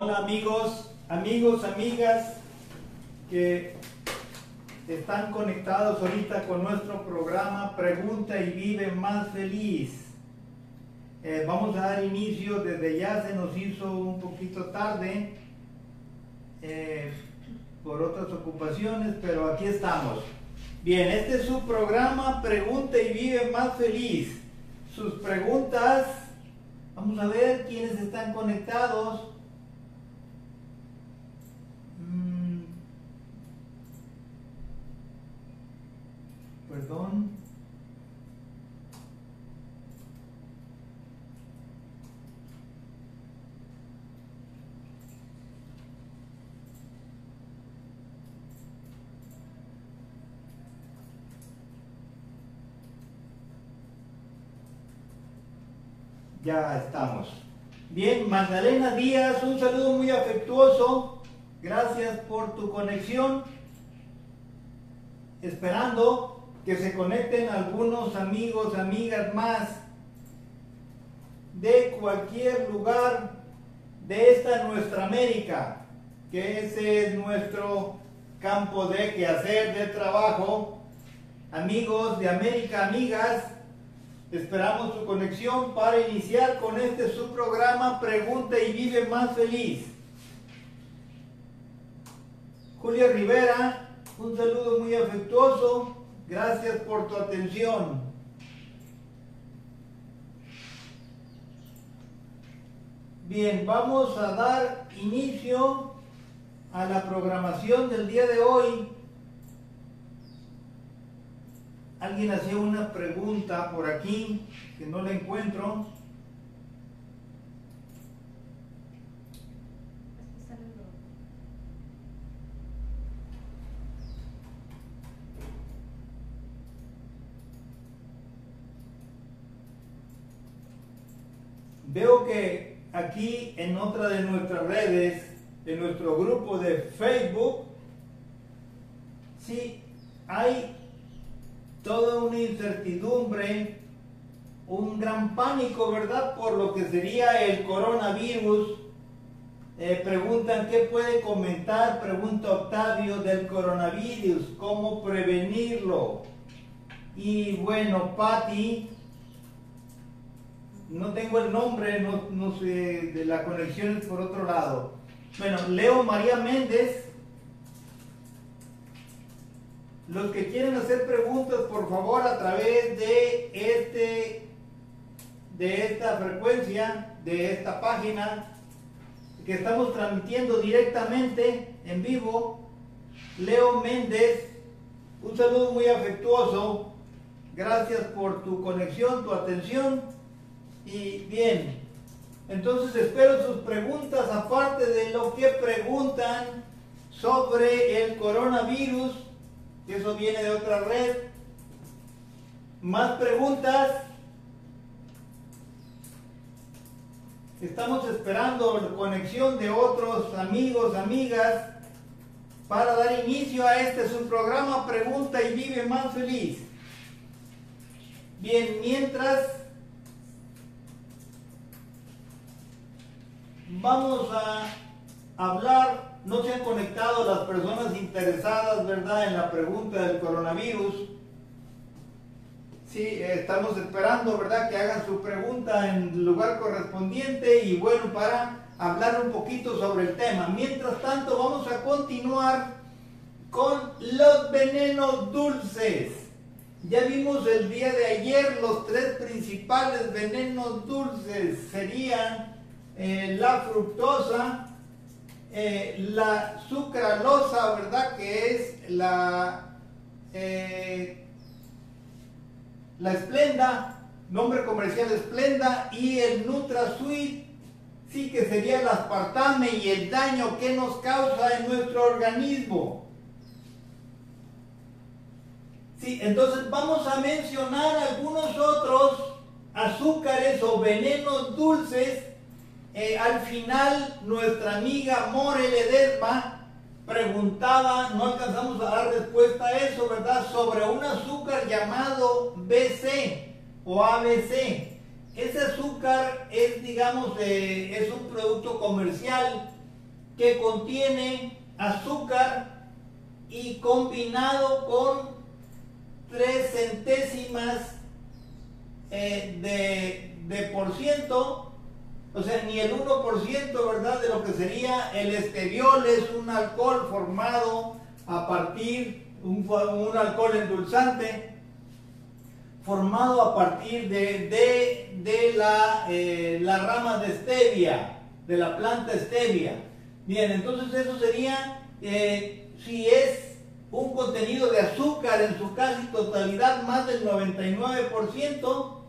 Hola amigos, amigos, amigas que están conectados ahorita con nuestro programa Pregunta y Vive Más Feliz. Eh, vamos a dar inicio, desde ya se nos hizo un poquito tarde eh, por otras ocupaciones, pero aquí estamos. Bien, este es su programa Pregunta y Vive Más Feliz. Sus preguntas, vamos a ver quiénes están conectados. Perdón. Ya estamos. Bien, Magdalena Díaz, un saludo muy afectuoso. Gracias por tu conexión. Esperando que se conecten algunos amigos, amigas más de cualquier lugar de esta nuestra América, que ese es nuestro campo de quehacer, de trabajo. Amigos de América, amigas, Esperamos su conexión para iniciar con este su programa Pregunta y Vive Más Feliz. Julia Rivera, un saludo muy afectuoso. Gracias por tu atención. Bien, vamos a dar inicio a la programación del día de hoy. Alguien hacía una pregunta por aquí que no la encuentro. Veo que aquí en otra de nuestras redes, en nuestro grupo de Facebook, sí hay toda una incertidumbre, un gran pánico, ¿verdad? Por lo que sería el coronavirus. Eh, preguntan qué puede comentar, pregunta Octavio, del coronavirus, cómo prevenirlo. Y bueno, Patti, no tengo el nombre, no, no sé, de la conexión por otro lado. Bueno, Leo María Méndez los que quieren hacer preguntas, por favor, a través de este de esta frecuencia, de esta página que estamos transmitiendo directamente en vivo. Leo Méndez, un saludo muy afectuoso. Gracias por tu conexión, tu atención. Y bien, entonces espero sus preguntas, aparte de lo que preguntan sobre el coronavirus eso viene de otra red. Más preguntas. Estamos esperando la conexión de otros amigos, amigas, para dar inicio a este es un programa Pregunta y Vive Más Feliz. Bien, mientras vamos a hablar no se han conectado las personas interesadas, ¿verdad?, en la pregunta del coronavirus. Sí, estamos esperando, ¿verdad?, que hagan su pregunta en el lugar correspondiente y bueno, para hablar un poquito sobre el tema. Mientras tanto, vamos a continuar con los venenos dulces. Ya vimos el día de ayer los tres principales venenos dulces. Serían eh, la fructosa, eh, la sucralosa, ¿verdad? Que es la, eh, la esplenda, nombre comercial esplenda, y el NutraSweet, sí que sería el aspartame y el daño que nos causa en nuestro organismo. Sí, entonces vamos a mencionar algunos otros azúcares o venenos dulces eh, al final nuestra amiga More Ledesma preguntaba, no alcanzamos a dar respuesta a eso, ¿verdad? Sobre un azúcar llamado BC o ABC. Ese azúcar es, digamos, es un producto comercial que contiene azúcar y combinado con tres centésimas eh, de por ciento o sea, ni el 1%, ¿verdad?, de lo que sería el esteviol es un alcohol formado a partir, un, un alcohol endulzante, formado a partir de, de, la, eh, la rama de stevia, de la planta stevia. Bien, entonces eso sería, eh, si es un contenido de azúcar en su casi totalidad, más del 99%,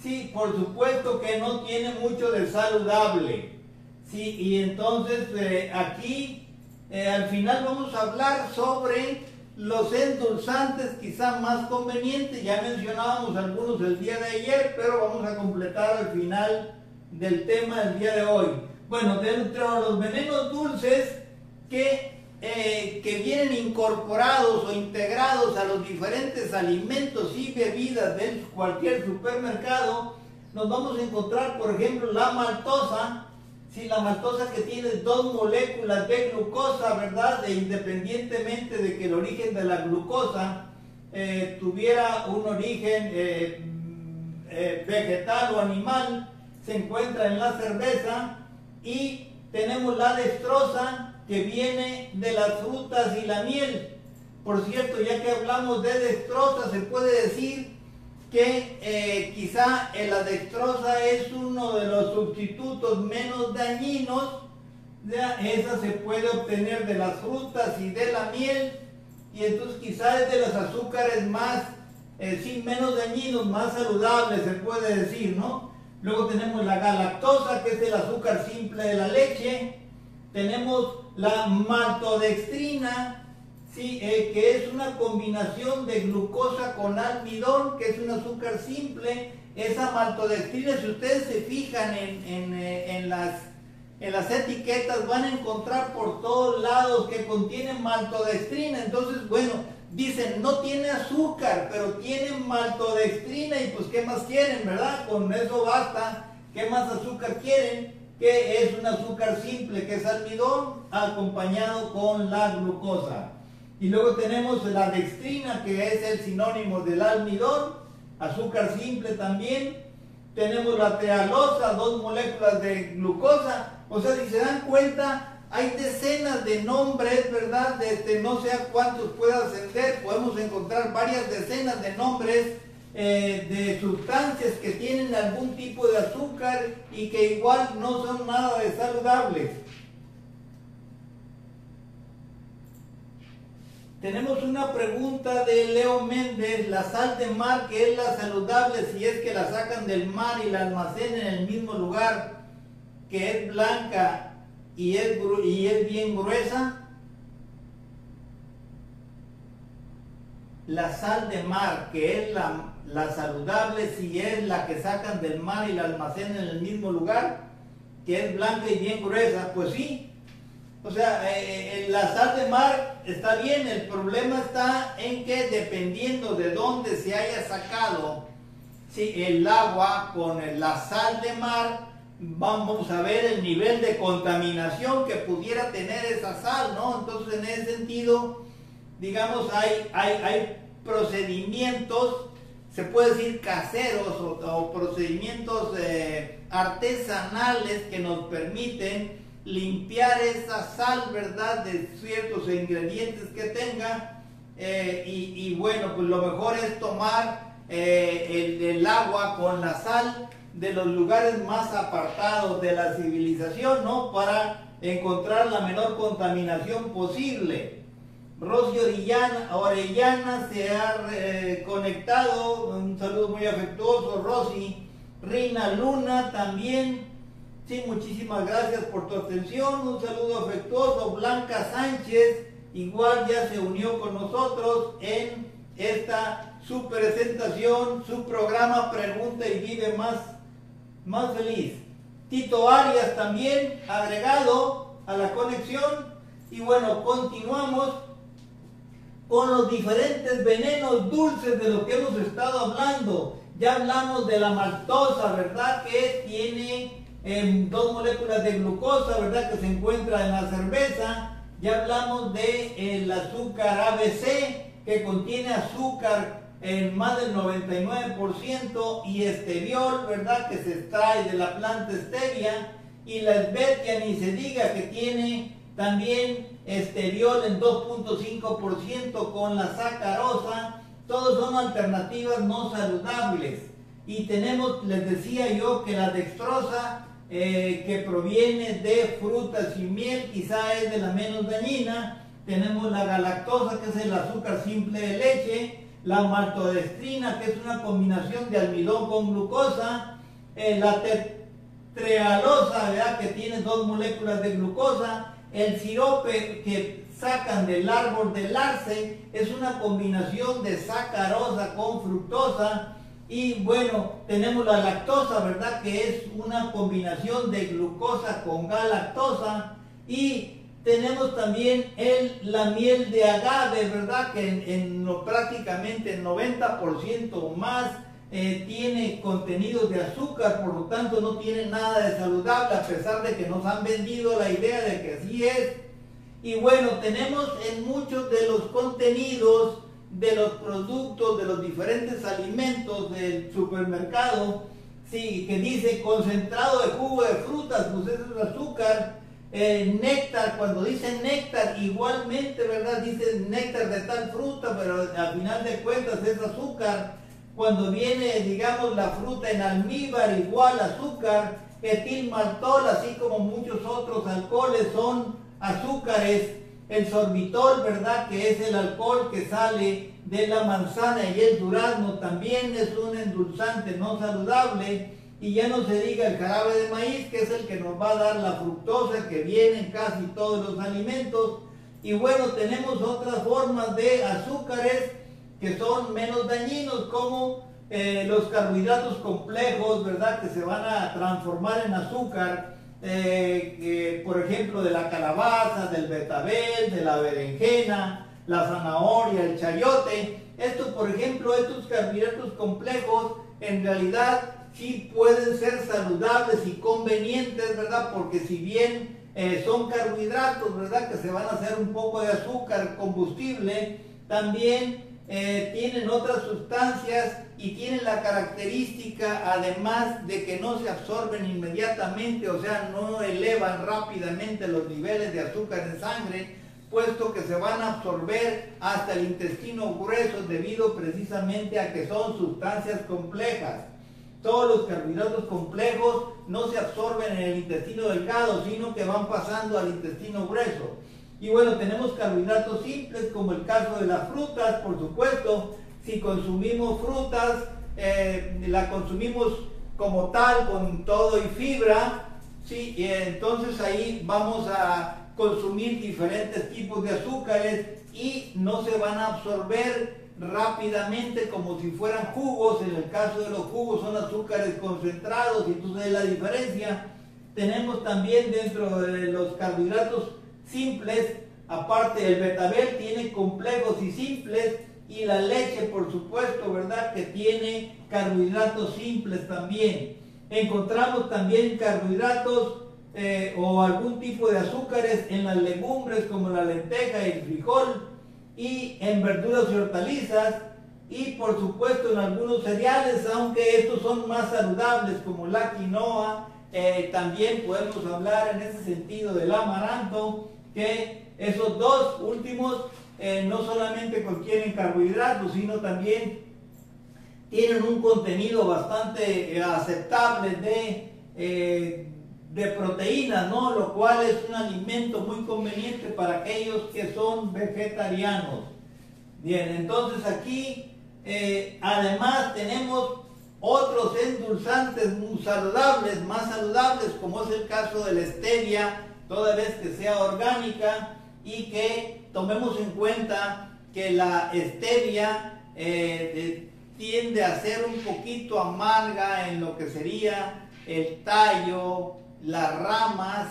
Sí, por supuesto que no tiene mucho de saludable. Sí, y entonces eh, aquí eh, al final vamos a hablar sobre los endulzantes quizá más convenientes. Ya mencionábamos algunos el día de ayer, pero vamos a completar al final del tema del día de hoy. Bueno, dentro de los venenos dulces que eh, que vienen incorporados o integrados a los diferentes alimentos y bebidas de cualquier supermercado, nos vamos a encontrar, por ejemplo, la maltosa, si la maltosa que tiene dos moléculas de glucosa, ¿verdad? E independientemente de que el origen de la glucosa eh, tuviera un origen eh, vegetal o animal, se encuentra en la cerveza y tenemos la destroza que viene de las frutas y la miel. Por cierto, ya que hablamos de dextrosa, se puede decir que eh, quizá la dextrosa es uno de los sustitutos menos dañinos. Esa se puede obtener de las frutas y de la miel. Y entonces quizá es de los azúcares más, eh, sí, menos dañinos, más saludables, se puede decir, ¿no? Luego tenemos la galactosa, que es el azúcar simple de la leche. Tenemos la maltodextrina. Eh, que es una combinación de glucosa con almidón, que es un azúcar simple. Esa maltodextrina, si ustedes se fijan en, eh, las, en las etiquetas, van a encontrar por todos lados que contienen maltodextrina. Entonces, bueno, dicen, no tiene azúcar, pero tiene maltodextrina y pues, ¿qué más quieren, verdad? Con eso basta. ¿Qué más azúcar quieren? que es un azúcar simple, que es almidón, acompañado con la glucosa. Y luego tenemos la dextrina, que es el sinónimo del almidón, azúcar simple también. Tenemos la trealosa, dos moléculas de glucosa. O sea, si se dan cuenta, hay decenas de nombres, ¿verdad? De este, no sé a cuántos pueda ascender, podemos encontrar varias decenas de nombres eh, de sustancias que tienen algún tipo de azúcar y que igual no son nada de saludables. Tenemos una pregunta de Leo Méndez, la sal de mar que es la saludable si es que la sacan del mar y la almacenan en el mismo lugar, que es blanca y es, y es bien gruesa. La sal de mar, que es la la saludable si es la que sacan del mar y la almacenan en el mismo lugar, que es blanca y bien gruesa, pues sí. O sea, eh, eh, la sal de mar está bien, el problema está en que dependiendo de dónde se haya sacado si el agua con la sal de mar, vamos a ver el nivel de contaminación que pudiera tener esa sal, ¿no? Entonces, en ese sentido, digamos, hay, hay, hay procedimientos se puede decir caseros o, procedimientos eh, artesanales que nos permiten limpiar esa sal, ¿verdad? De ciertos ingredientes que tenga. Eh, y, bueno, pues lo mejor es tomar eh, el, agua con la sal de los lugares más apartados de la civilización, ¿no? Para encontrar la menor contaminación posible. Rosy Orellana, se ha eh, conectado, un saludo muy afectuoso, Rosy. Reina Luna también, sí, muchísimas gracias por tu atención, un saludo afectuoso. Blanca Sánchez, igual ya se unió con nosotros en esta su presentación, su programa Pregunta y Vive Más, más Feliz. Tito Arias también agregado a la conexión. Y bueno, continuamos con los diferentes venenos dulces de los que hemos estado hablando. Ya hablamos de la maltosa, ¿verdad? Que tiene dos moléculas de glucosa, ¿verdad? Que se encuentra en la cerveza. Ya hablamos de el azúcar ABC, que contiene azúcar en más del 99% y esteviol, ¿verdad? Que se extrae de la planta stevia. Y la esbetia ni se diga que tiene también esteviol en 2.5% con la sacarosa. Todos son alternativas no saludables. Y tenemos, les decía yo, que la dextrosa eh, que proviene de frutas y miel, quizá es de la menos dañina. Tenemos la galactosa, que es el azúcar simple de leche. La maltodestrina, que es una combinación de almidón con glucosa. Eh, la tetrealosa, ¿verdad? que tiene dos moléculas de glucosa. El sirope que sacan del árbol del arce es una combinación de sacarosa con fructosa y bueno, tenemos la lactosa, ¿verdad? Que es una combinación de glucosa con galactosa. Y tenemos también el, la miel de agave, ¿verdad? Que en, prácticamente el 90% o más eh, tiene contenidos de azúcar, por lo tanto no tiene nada de saludable, a pesar de que nos han vendido la idea de que así es. Y bueno, tenemos en muchos de los contenidos de los productos, de los diferentes alimentos del supermercado, sí, que dice concentrado de jugo de frutas, pues eso es azúcar, néctar, cuando dice néctar, igualmente, ¿verdad? Dice néctar de tal fruta, pero al final de cuentas es azúcar. Cuando viene, digamos, la fruta en almíbar, igual azúcar, etilmaltol, así como muchos otros alcoholes son azúcares el sorbitol, ¿verdad? Que es el alcohol que sale de la manzana y el durazno también es un endulzante no saludable. Y ya no se diga el jarabe de maíz, que es el que nos va a dar la fructosa que viene en casi todos los alimentos. Y bueno, tenemos otras formas de azúcares que son menos dañinos, como eh, los carbohidratos complejos, ¿verdad? Que se van a transformar en azúcar eh, por ejemplo, de la calabaza, del betabel, de la berenjena, la zanahoria, el chayote. Esto, por ejemplo, estos carbohidratos complejos, en realidad sí pueden ser saludables y convenientes, ¿verdad? Porque si bien eh, son carbohidratos, ¿verdad? Que se van a hacer un poco de azúcar, combustible, también eh, tienen otras sustancias y tienen la característica, además de que no se absorben inmediatamente, o sea, no elevan rápidamente los niveles de azúcar en sangre, puesto que se van a absorber hasta el intestino grueso debido precisamente a que son sustancias complejas. Todos los carbohidratos complejos no se absorben en el intestino delgado, sino que van pasando al intestino grueso. Y bueno, tenemos carbohidratos simples como el caso de las frutas, por supuesto. Si consumimos frutas, eh, la consumimos como tal, con todo y fibra, ¿sí? y entonces ahí vamos a consumir diferentes tipos de azúcares y no se van a absorber rápidamente como si fueran jugos. En el caso de los jugos son azúcares concentrados y entonces es la diferencia. Tenemos también dentro de los carbohidratos simples, aparte el betabel tiene complejos y simples y la leche por supuesto, ¿verdad? Que tiene carbohidratos simples también. Encontramos también carbohidratos eh, o algún tipo de azúcares en las legumbres como la lenteja y el frijol y en verduras y hortalizas y por supuesto en algunos cereales, aunque estos son más saludables como la quinoa, eh, también podemos hablar en ese sentido del amaranto que esos dos últimos eh, no solamente contienen carbohidratos, sino también tienen un contenido bastante eh, aceptable de, de proteínas, ¿no? lo cual es un alimento muy conveniente para aquellos que son vegetarianos. Bien, entonces aquí además tenemos otros endulzantes saludables, más saludables, como es el caso de la stevia, toda vez que sea orgánica y que tomemos en cuenta que la stevia eh, tiende a ser un poquito amarga en lo que sería el tallo, las ramas,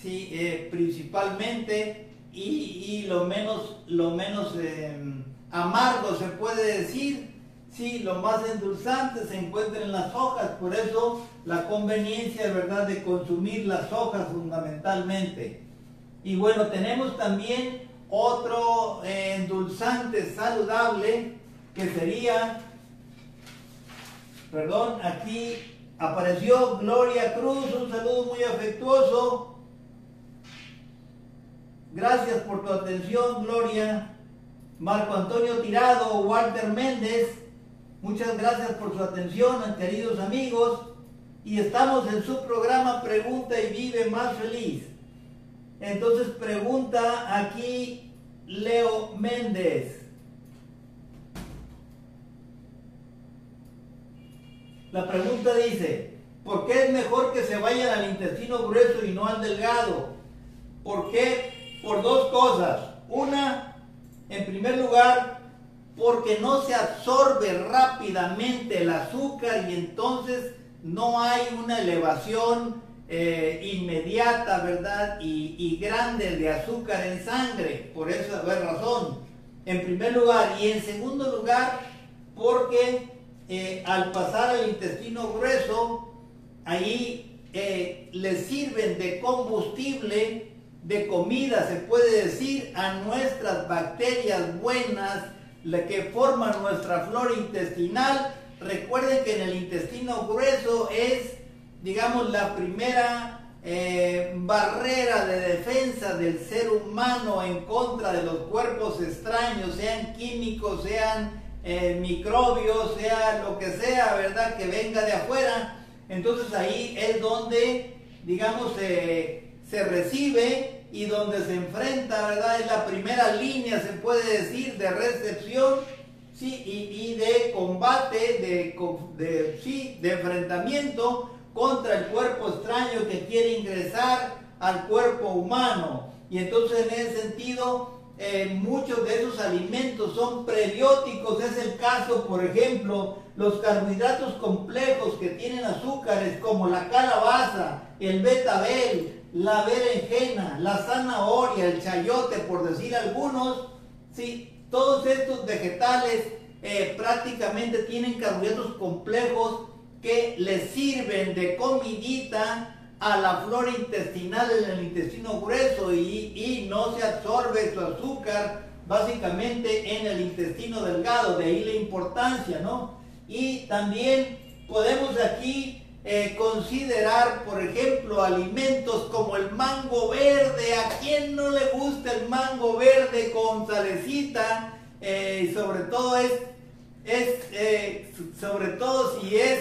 ¿sí? Eh, principalmente, y, lo menos, lo menos em, amargo se puede decir, sí, lo más endulzante se encuentra en las hojas, por eso la conveniencia, ¿verdad?, de consumir las hojas fundamentalmente. Y bueno, tenemos también otro eh, endulzante saludable que sería, perdón, aquí apareció Gloria Cruz, muy afectuoso. Gracias por tu atención, Gloria. Marco Antonio Tirado, Walter Méndez, muchas gracias por su atención, queridos amigos. Y estamos en su programa Pregunta y Vive Más Feliz. Entonces pregunta aquí Leo Méndez. La pregunta dice, ¿por qué es mejor que se vayan al intestino grueso y no al delgado? ¿Por qué? Por dos cosas. Una, en primer lugar, porque no se absorbe rápidamente el azúcar y entonces no hay una elevación eh, inmediata, ¿verdad? Y, grande de azúcar en sangre, por esa razón, en primer lugar. Y en segundo lugar, porque eh, al pasar al intestino grueso, ahí eh, le sirven de combustible de comida, se puede decir, a nuestras bacterias buenas, la que forman nuestra flora intestinal. Recuerden que en el intestino grueso es, digamos, la primera eh, barrera de defensa del ser humano en contra de los cuerpos extraños, sean químicos, sean eh, microbios, sea lo que sea, ¿verdad? Que venga de afuera. Entonces ahí es donde, digamos, se recibe y donde se enfrenta, ¿verdad? Es la primera línea, se puede decir, de recepción ¿sí? y, de combate, de, de, ¿sí? de enfrentamiento contra el cuerpo extraño que quiere ingresar al cuerpo humano. Y entonces en ese sentido, eh, muchos de esos alimentos son prebióticos. Es el caso, por ejemplo, los carbohidratos complejos que tienen azúcares como la calabaza, el betabel, la berenjena, la zanahoria, el chayote, por decir algunos, ¿sí? todos estos vegetales eh, prácticamente tienen carbohidratos complejos que le sirven de comidita a la flora intestinal en el intestino grueso y, y no se absorbe su azúcar básicamente en el intestino delgado, de ahí la importancia, ¿no? Y también podemos aquí eh, considerar, por ejemplo, alimentos como el mango verde. ¿A quién no le gusta el mango verde con salecita? Eh, sobre todo es, es eh, sobre todo si es,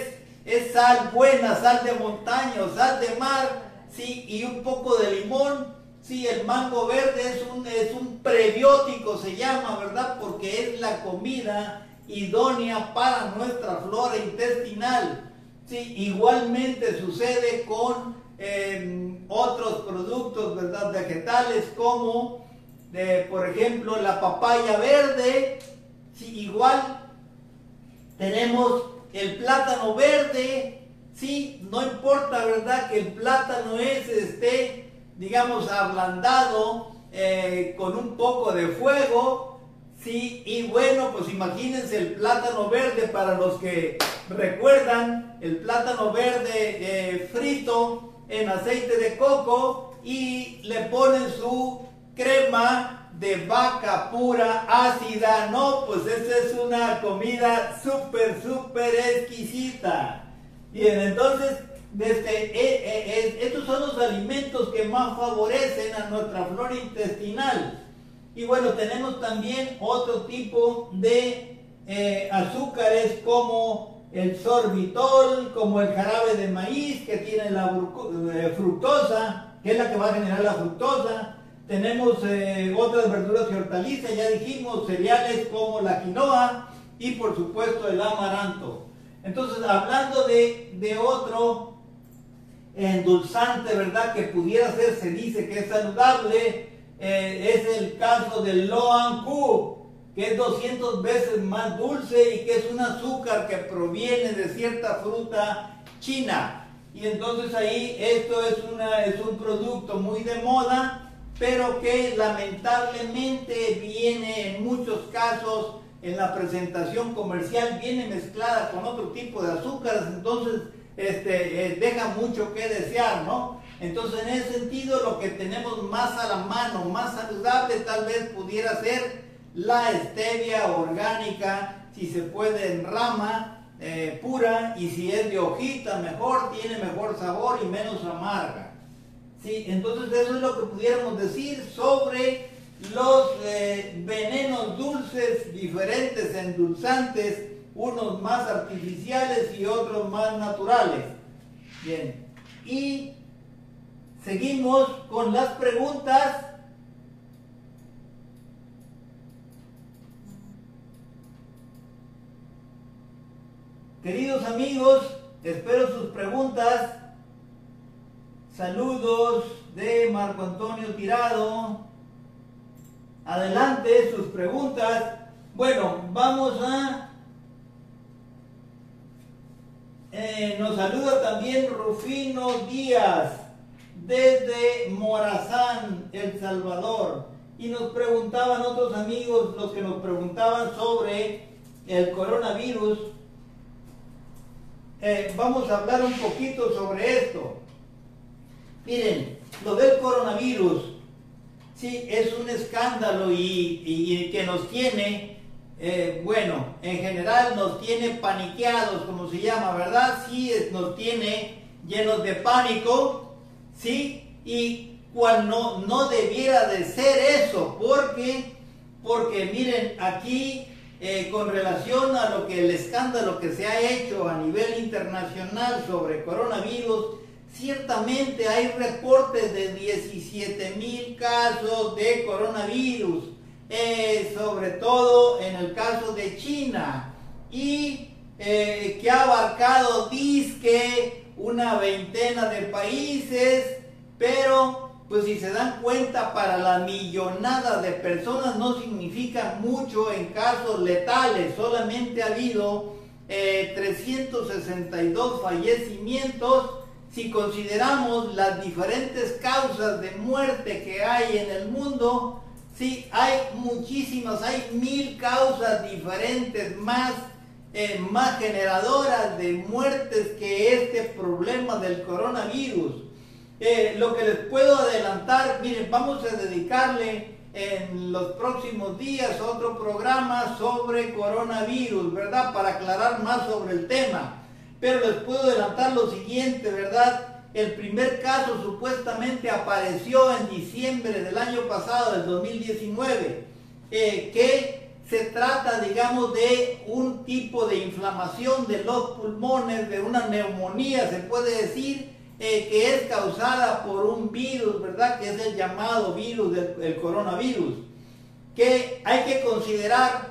es sal buena, sal de montaña sal de mar, sí, y un poco de limón. Sí, el mango verde es un, es un prebiótico, se llama, ¿verdad? Porque es la comida idónea para nuestra flora intestinal. Sí, igualmente sucede con em, otros productos ¿verdad? vegetales como, por ejemplo, la papaya verde. Sí, igual tenemos el plátano verde. Sí, no importa, ¿verdad? Que el plátano ese esté, digamos, ablandado eh, con un poco de fuego, Sí, y bueno, pues imagínense el plátano verde para los que recuerdan, el plátano verde eh, frito en aceite de coco y le ponen su crema de vaca pura ácida. No, pues esa es una comida súper, súper exquisita. Bien, entonces, desde, eh, eh, estos son los alimentos que más favorecen a nuestra flora intestinal. Y bueno, tenemos también otro tipo de eh, azúcares como el sorbitol, como el jarabe de maíz que tiene la eh, fructosa, que es la que va a generar la fructosa. Tenemos eh, otras verduras y hortalizas, ya dijimos, cereales como la quinoa y por supuesto el amaranto. Entonces, hablando de, de otro endulzante, ¿verdad? Que pudiera ser, se dice que es saludable, eh, es el caso del Loan que es 200 veces más dulce y que es un azúcar que proviene de cierta fruta china. Y entonces ahí esto es, una, es un producto muy de moda, pero que lamentablemente viene en muchos casos en la presentación comercial viene mezclada con otro tipo de azúcares, entonces este, eh, deja mucho que desear, ¿no? Entonces en ese sentido lo que tenemos más a la mano, más saludable tal vez pudiera ser la stevia orgánica, si se puede en rama eh, pura y si es de hojita mejor, tiene mejor sabor y menos amarga. ¿Sí? Entonces eso es lo que pudiéramos decir sobre los eh, venenos dulces diferentes, endulzantes, unos más artificiales y otros más naturales. Bien, y seguimos con las preguntas. Queridos amigos, espero sus preguntas. Saludos de Marco Antonio Tirado. Adelante sus preguntas. Bueno, vamos a... Eh, nos saluda también Rufino Díaz desde Morazán, El Salvador. Y nos preguntaban otros amigos, los que nos preguntaban sobre el coronavirus. Eh, vamos a hablar un poquito sobre esto. Miren, lo del coronavirus Sí, es un escándalo y, que nos tiene, eh, bueno, en general nos tiene paniqueados, como se llama, ¿verdad? Sí, nos tiene llenos de pánico, ¿sí? Y cual no, no debiera de ser eso, porque, porque miren, aquí eh, con relación a lo que el escándalo que se ha hecho a nivel internacional sobre coronavirus, Ciertamente hay reportes de 17 mil casos de coronavirus, eh, sobre todo en el caso de China, y eh, que ha abarcado disque una veintena de países, pero pues si se dan cuenta para la millonada de personas no significa mucho en casos letales, solamente ha habido 362 eh, fallecimientos si consideramos las diferentes causas de muerte que hay en el mundo, sí, hay muchísimas, hay mil causas diferentes más, eh, más generadoras de muertes que este problema del coronavirus. Eh, lo que les puedo adelantar, miren, vamos a dedicarle en los próximos días otro programa sobre coronavirus, ¿verdad? Para aclarar más sobre el tema. Pero les puedo adelantar lo siguiente, ¿verdad? El primer caso supuestamente apareció en diciembre del año pasado, del 2019, eh, que se trata, digamos, de un tipo de inflamación de los pulmones, de una neumonía, se puede decir, eh, que es causada por un virus, ¿verdad? Que es el llamado virus del coronavirus. Que hay que considerar,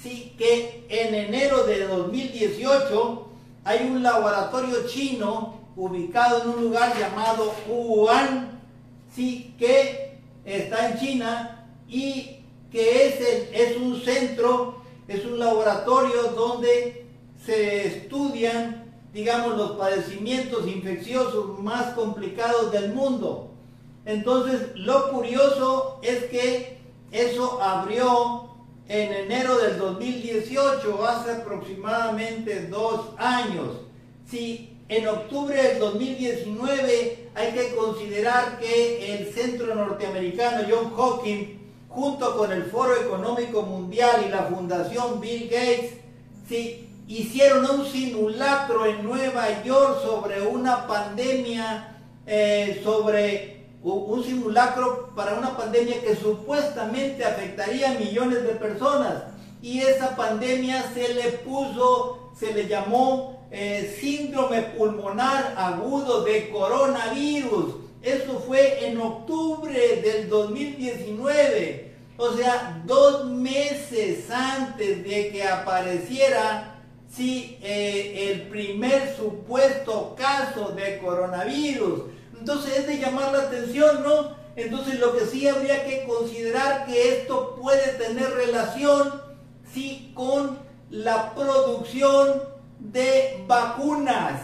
sí, que en enero de 2018 hay un laboratorio chino ubicado en un lugar llamado Wuhan, sí, que está en China y que es, es un centro, es un laboratorio donde se estudian, digamos, los padecimientos infecciosos más complicados del mundo. Entonces, lo curioso es que eso abrió en enero del 2018, hace aproximadamente dos años. Si en octubre del 2019 hay que considerar que el Centro Norteamericano John Hopkins, junto con el Foro Económico Mundial y la Fundación Bill Gates, si hicieron un simulacro en Nueva York sobre una pandemia, eh, sobre un simulacro para una pandemia que supuestamente afectaría a millones de personas. Y esa pandemia se le puso, se le llamó eh, síndrome pulmonar agudo de coronavirus. Eso fue en octubre del 2019. O sea, dos meses antes de que apareciera sí, eh, el primer supuesto caso de coronavirus. Entonces es de llamar la atención, ¿no? Entonces lo que sí habría que considerar que esto puede tener relación, sí, con la producción de vacunas,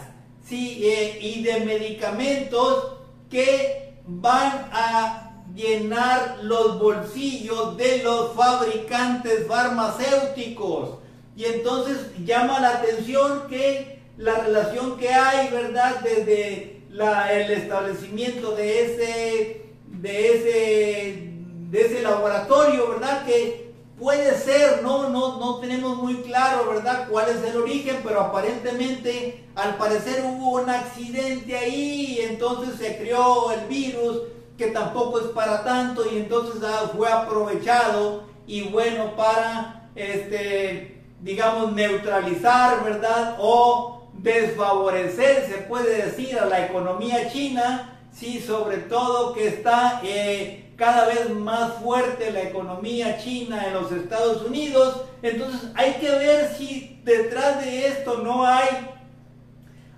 sí, eh, y de medicamentos que van a llenar los bolsillos de los fabricantes farmacéuticos. Y entonces llama la atención que la relación que hay, ¿verdad? Desde el establecimiento de ese, de ese, de ese laboratorio, ¿verdad? Que puede ser, ¿no? No, no tenemos muy claro, ¿verdad? Cuál es el origen, pero aparentemente, al parecer hubo un accidente ahí y entonces se creó el virus que tampoco es para tanto y entonces ah, fue aprovechado y bueno para este digamos neutralizar verdad o desfavorecer se puede decir a la economía china sí sobre todo que está eh, cada vez más fuerte la economía china en los Estados Unidos. Entonces hay que ver si detrás de esto no hay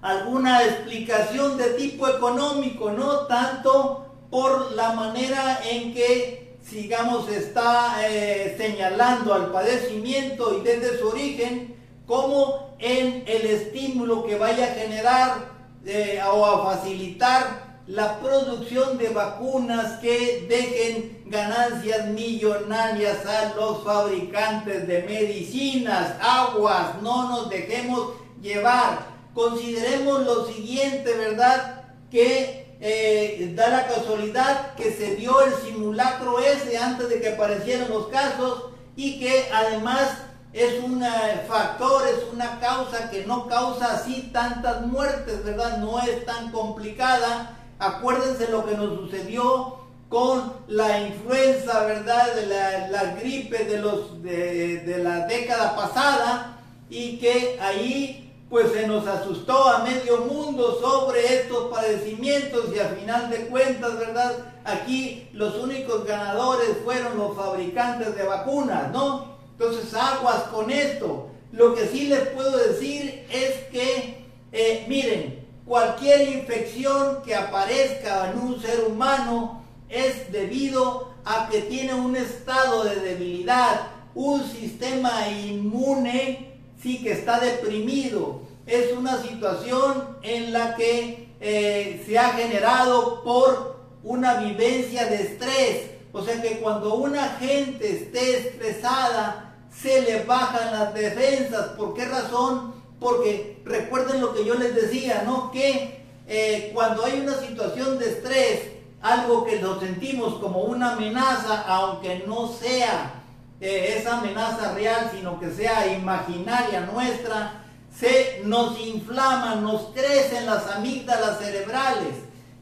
alguna explicación de tipo económico no tanto por la manera en que, sigamos, está eh, señalando al padecimiento y desde su origen, como en el estímulo que vaya a generar eh, o a facilitar la producción de vacunas que dejen ganancias millonarias a los fabricantes de medicinas, aguas, no nos dejemos llevar. Consideremos lo siguiente, ¿verdad? Que eh, da la casualidad que se dio el simulacro ese antes de que aparecieran los casos y que además es un factor, es una causa que no causa así tantas muertes, ¿verdad? No es tan complicada. Acuérdense lo que nos sucedió con la influenza, ¿verdad? De la, gripe de, los, de, de la década pasada y que ahí pues se nos asustó a medio mundo sobre estos padecimientos y a final de cuentas, ¿verdad? Aquí los únicos ganadores fueron los fabricantes de vacunas, ¿no? Entonces aguas con esto. Lo que sí les puedo decir es que, eh, miren, cualquier infección que aparezca en un ser humano es debido a que tiene un estado de debilidad, un sistema inmune sí que está deprimido. Es una situación en la que eh, se ha generado por una vivencia de estrés. O sea que cuando una gente esté estresada, se le bajan las defensas. ¿Por qué razón? Porque recuerden lo que yo les decía, ¿no? Que eh, cuando hay una situación de estrés, algo que lo sentimos como una amenaza, aunque no sea eh, esa amenaza real, sino que sea imaginaria nuestra, se nos inflaman, nos crecen las amígdalas cerebrales.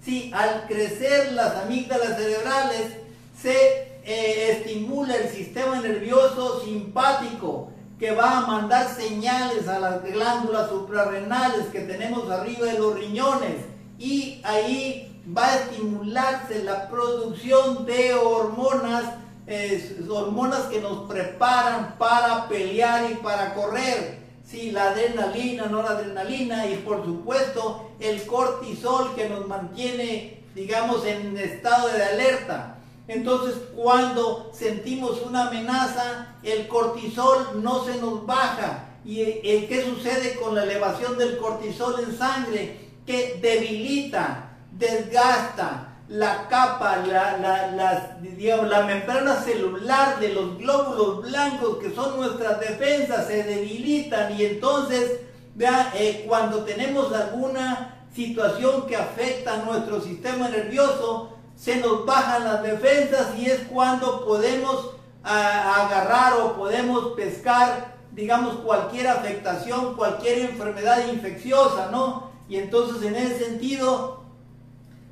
Sí, al crecer las amígdalas cerebrales se eh, estimula el sistema nervioso simpático que va a mandar señales a las glándulas suprarrenales que tenemos arriba de los riñones y ahí va a estimularse la producción de hormonas hormonas que nos preparan para pelear y para correr. Sí, la adrenalina, no la adrenalina y por supuesto el cortisol que nos mantiene, digamos, en estado de alerta. Entonces, cuando sentimos una amenaza, el cortisol no se nos baja. ¿Y el, qué sucede con la elevación del cortisol en sangre? Que debilita, desgasta, la capa, la, la, digamos, la membrana celular de los glóbulos blancos que son nuestras defensas se debilitan y entonces eh, cuando tenemos alguna situación que afecta a nuestro sistema nervioso, se nos bajan las defensas y es cuando podemos agarrar o podemos pescar, digamos, cualquier afectación, cualquier enfermedad infecciosa, ¿no? Y entonces en ese sentido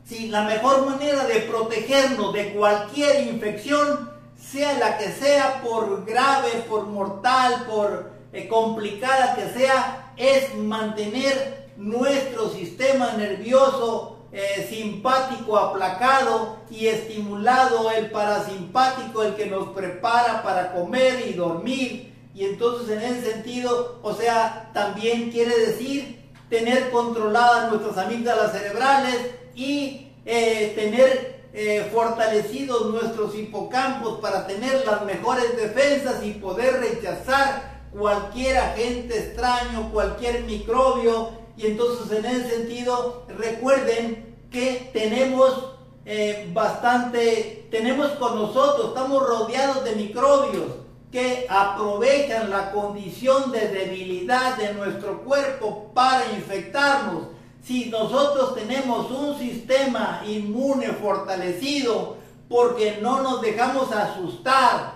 si la mejor manera de protegernos de cualquier infección, sea la que sea, por grave, por mortal, por eh, complicada que sea, es mantener nuestro sistema nervioso eh, simpático aplacado y estimulado el parasimpático, el que nos prepara para comer y dormir. Y entonces en ese sentido, o sea, también quiere decir tener controladas nuestras amígdalas cerebrales, y eh, tener eh, fortalecidos nuestros hipocampos para tener las mejores defensas y poder rechazar cualquier agente extraño, cualquier microbio. Y entonces en ese sentido recuerden que tenemos eh, bastante, tenemos con nosotros, estamos rodeados de microbios que aprovechan la condición de debilidad de nuestro cuerpo para infectarnos. Si nosotros tenemos un sistema inmune fortalecido, porque no nos dejamos asustar,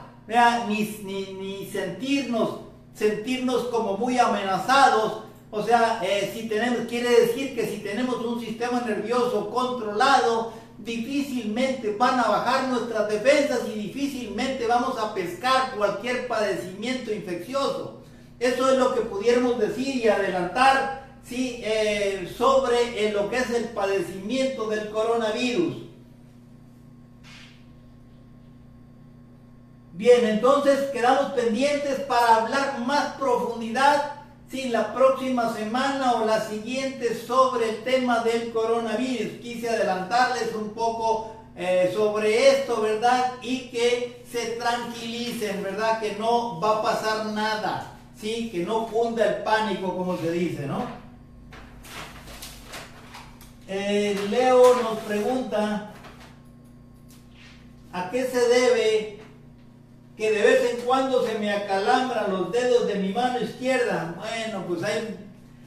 ni, ni, sentirnos, sentirnos como muy amenazados, o sea, eh, si tenemos, quiere decir que si tenemos un sistema nervioso controlado, difícilmente van a bajar nuestras defensas y difícilmente vamos a pescar cualquier padecimiento infeccioso. Eso es lo que pudiéramos decir y adelantar. Eh, sobre eh, lo que es el padecimiento del coronavirus. Bien, entonces quedamos pendientes para hablar más profundidad si la próxima semana o la siguiente sobre el tema del coronavirus. Quise adelantarles un poco eh, sobre esto, ¿verdad? Y que se tranquilicen, ¿verdad? Que no va a pasar nada, ¿sí? Que no funda el pánico, como se dice, ¿no? Eh, Leo nos pregunta, ¿a qué se debe que de vez en cuando se me acalambran los dedos de mi mano izquierda. Bueno, pues hay,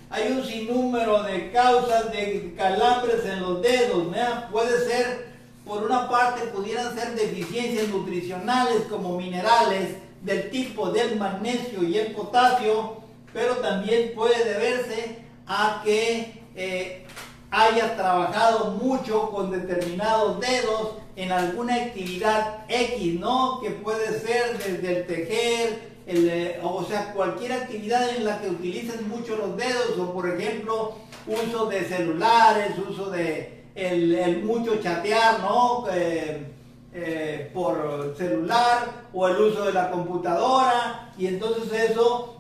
hay un sinnúmero de causas de calambres en los dedos. Puede ser, por una parte, pudieran ser deficiencias nutricionales como minerales del tipo del magnesio y el potasio, pero también puede deberse a que eh, haya trabajado mucho con determinados dedos en alguna actividad X, ¿no? Que puede ser desde el tejer, eh, o sea, cualquier actividad en la que utilicen mucho los dedos, o por ejemplo, uso de celulares, uso de el, mucho chatear, ¿no? Eh, eh, por celular o el uso de la computadora y entonces eso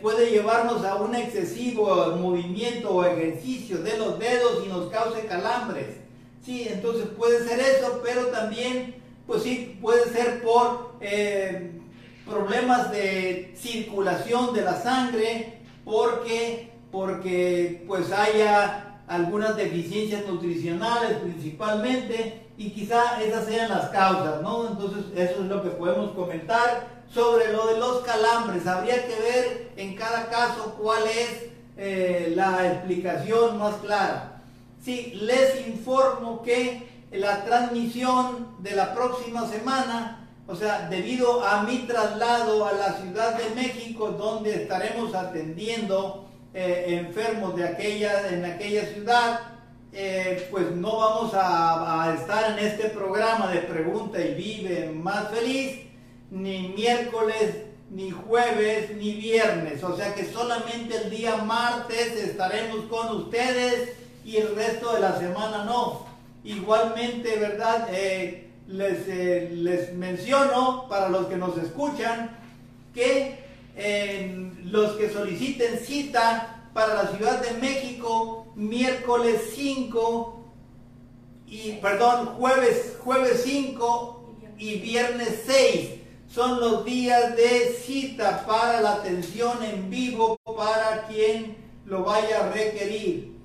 puede llevarnos a un excesivo movimiento o ejercicio de los dedos y nos cause calambres. Sí, entonces puede ser eso, pero también, pues sí, puede ser por eh, problemas de circulación de la sangre, porque, porque pues haya algunas deficiencias nutricionales principalmente, y quizá esas sean las causas, ¿no? Entonces eso es lo que podemos comentar sobre lo de los calambres. Habría que ver en cada caso cuál es eh, la explicación más clara. Sí, les informo que la transmisión de la próxima semana, o sea, debido a mi traslado a la Ciudad de México, donde estaremos atendiendo eh, enfermos de aquella, en aquella ciudad, eh, pues no vamos a, a, estar en este programa de Pregunta y Vive Más Feliz, ni miércoles, ni jueves, ni viernes. O sea que solamente el día martes estaremos con ustedes y el resto de la semana no. Igualmente, ¿verdad? Eh, les, eh, les, menciono para los que nos escuchan que los que soliciten cita para la Ciudad de México, miércoles 5 y, perdón, jueves, jueves 5 y viernes 6 son los días de cita para la atención en vivo para quien lo vaya a requerir.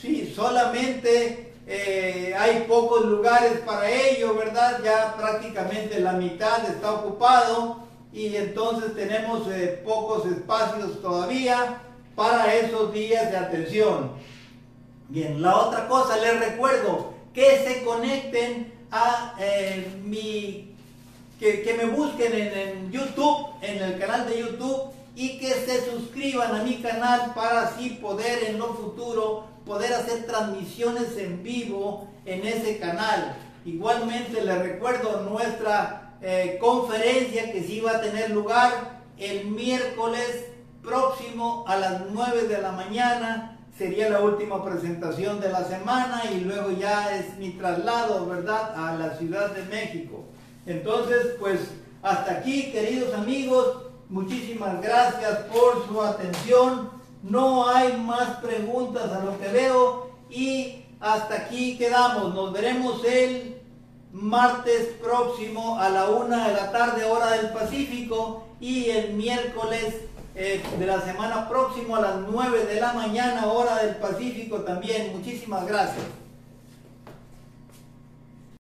Sí, solamente eh, hay pocos lugares para ello, ¿verdad? Ya prácticamente la mitad está ocupado y entonces tenemos eh, pocos espacios todavía para esos días de atención. Bien, la otra cosa, les recuerdo que se conecten a eh, mi, que, me busquen en, en YouTube, en el canal de YouTube y que se suscriban a mi canal para así poder en lo futuro poder hacer transmisiones en vivo en ese canal. Igualmente les recuerdo nuestra eh, conferencia que sí va a tener lugar el miércoles próximo a las 9 de la mañana. Sería la última presentación de la semana y luego ya es mi traslado, ¿verdad?, a la Ciudad de México. Entonces, pues hasta aquí, queridos amigos, muchísimas gracias por su atención. No hay más preguntas a lo que veo y hasta aquí quedamos. Nos veremos el martes próximo a la una de la tarde hora del Pacífico y el miércoles eh, de la semana próxima a las 9 de la mañana hora del Pacífico también. Muchísimas gracias.